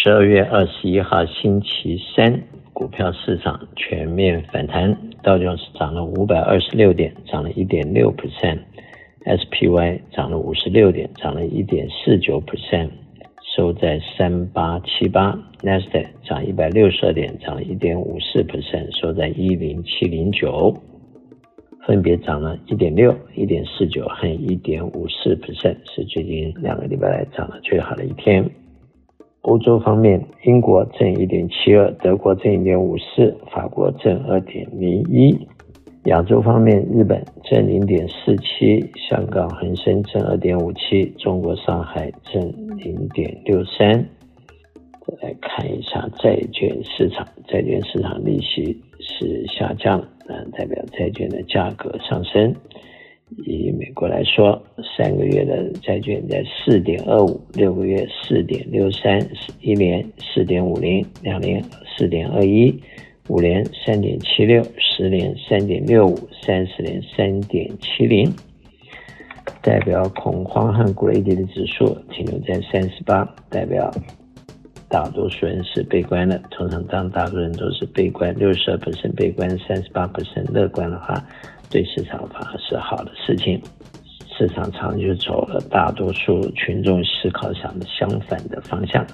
十二月二十一号星期三，股票市场全面反弹，道琼斯涨了五百二十六点，涨了一点六 percent；SPY 涨了五十六点，涨了一点四九 percent，收在三八七八；Nasdaq 涨一百六十二点，涨了一点五四 percent，收在一零七零九，分别涨了一点六、一点四九和一点五四 percent，是最近两个礼拜来涨得最好的一天。欧洲方面，英国正一点七二，德国正一点五四，法国正二点零一。亚洲方面，日本正零点四七，香港恒生正二点五七，中国上海正零点六三。再来看一下债券市场，债券市场利息是下降，那，代表债券的价格上升。以美国来说，三个月的债券在四点二五，六个月四点六三，一年四点五零，两年四点二一，五年三点七六，十年三点六五，三十年三点七零。代表恐慌和 greedy 的指数停留在三十八，代表大多数人是悲观的。通常当大多数人都是悲观，六十二%悲观，三十八%乐观的话。对市场反而是好的事情，市场长就走了大多数群众思考上的相反的方向。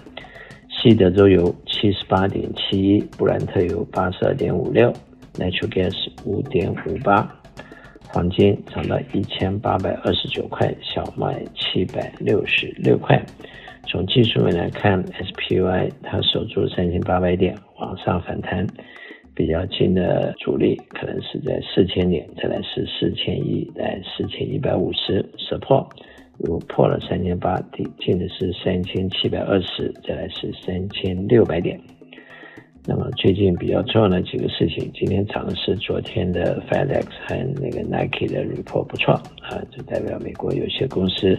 西德州油七十八点七一，布兰特油八十二点五六，Natural Gas 五点五八，黄金涨到一千八百二十九块，小麦七百六十六块。从技术面来看，SPY 它守住三千八百点，往上反弹。比较近的阻力可能是在四千点，再来是四千一，在四千一百五十 support，如果破了三千八，底近的是三千七百二十，再来是三千六百点。那么最近比较重要的几个事情，今天涨的是昨天的 FedEx 和那个 Nike 的 report 不错啊，就代表美国有些公司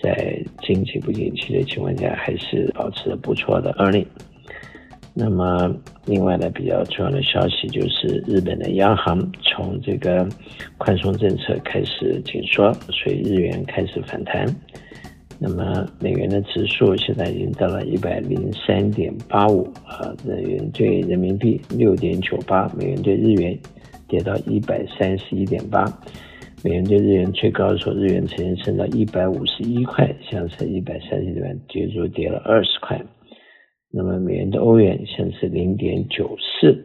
在经济不景气的情况下，还是保持了不错的 earning。那么，另外呢，比较重要的消息就是日本的央行从这个宽松政策开始紧缩，所以日元开始反弹。那么美元的指数现在已经到了一百零三点八五啊，日元对人民币六点九八，美元对日元跌到一百三十一点八，美元对日元最高的时候，日元曾经升到一百五十一块，现在一百三十一块，跌足跌了二十块。那么美元对欧元现在是零点九四。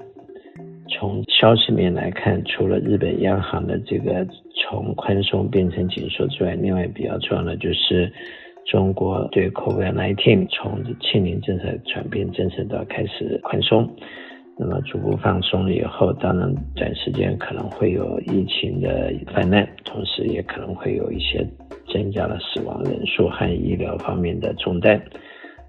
从消息面来看，除了日本央行的这个从宽松变成紧缩之外，另外比较重要的就是中国对 COVID-19 从清零政策转变政策到开始宽松。那么逐步放松了以后，当然短时间可能会有疫情的泛滥，同时也可能会有一些增加了死亡人数和医疗方面的重担。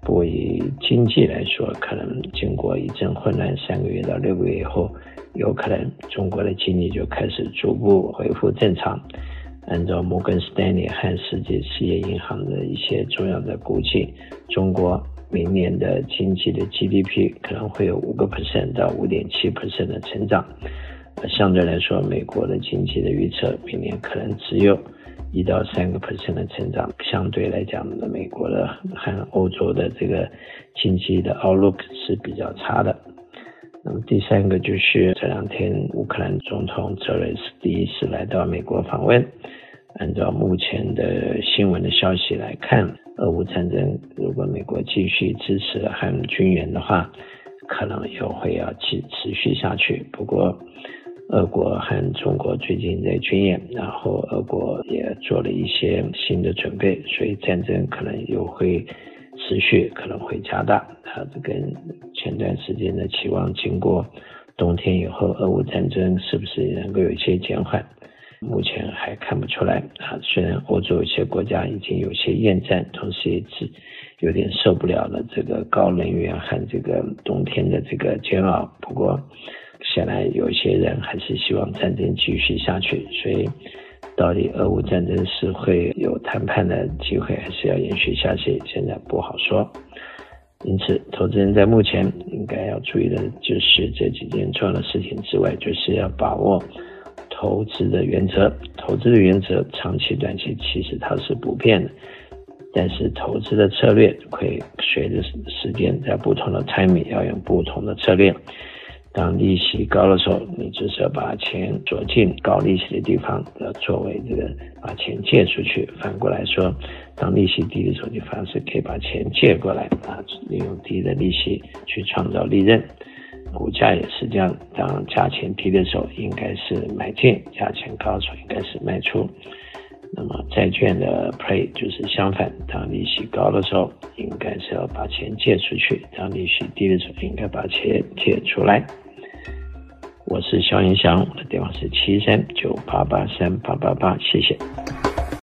不过以经济来说，可能经过一阵混乱，三个月到六个月以后，有可能中国的经济就开始逐步恢复正常。按照摩根士丹利和世界企业银行的一些重要的估计，中国明年的经济的 GDP 可能会有五个 percent 到五点七 percent 的成长。相对来说，美国的经济的预测，明年可能只有。一到三个 percent 的成长，相对来讲，美国的和欧洲的这个经济的 outlook 是比较差的。那么第三个就是这两天乌克兰总统泽连斯第一次来到美国访问。按照目前的新闻的消息来看，俄乌战争如果美国继续支持和军援的话，可能又会要继持续下去。不过，俄国和中国最近在军演，然后俄国也做了一些新的准备，所以战争可能又会持续，可能会加大。啊，这跟前段时间的期望，经过冬天以后，俄乌战争是不是能够有一些减缓？目前还看不出来。啊，虽然欧洲有些国家已经有些厌战，同时也是有点受不了了这个高能源和这个冬天的这个煎熬。不过，显然有一些人还是希望战争继续下去，所以到底俄乌战争是会有谈判的机会，还是要延续下去，现在不好说。因此，投资人在目前应该要注意的就是这几件重要的事情之外，就是要把握投资的原则。投资的原则，长期、短期其实它是不变的。但是投资的策略会随着时间，在不同的 timing 要用不同的策略。当利息高的时候，你就是要把钱锁进高利息的地方，要作为这个把钱借出去。反过来说，当利息低的时候，你反而是可以把钱借过来啊，利用低的利息去创造利润。股价也是这样，当价钱低的时候，应该是买进；价钱高的时候，应该是卖出。那么债券的 play 就是相反，当利息高的时候，应该是要把钱借出去；当利息低的时候，应该把钱借出来。我是肖云祥，我的电话是七三九八八三八八八，谢谢。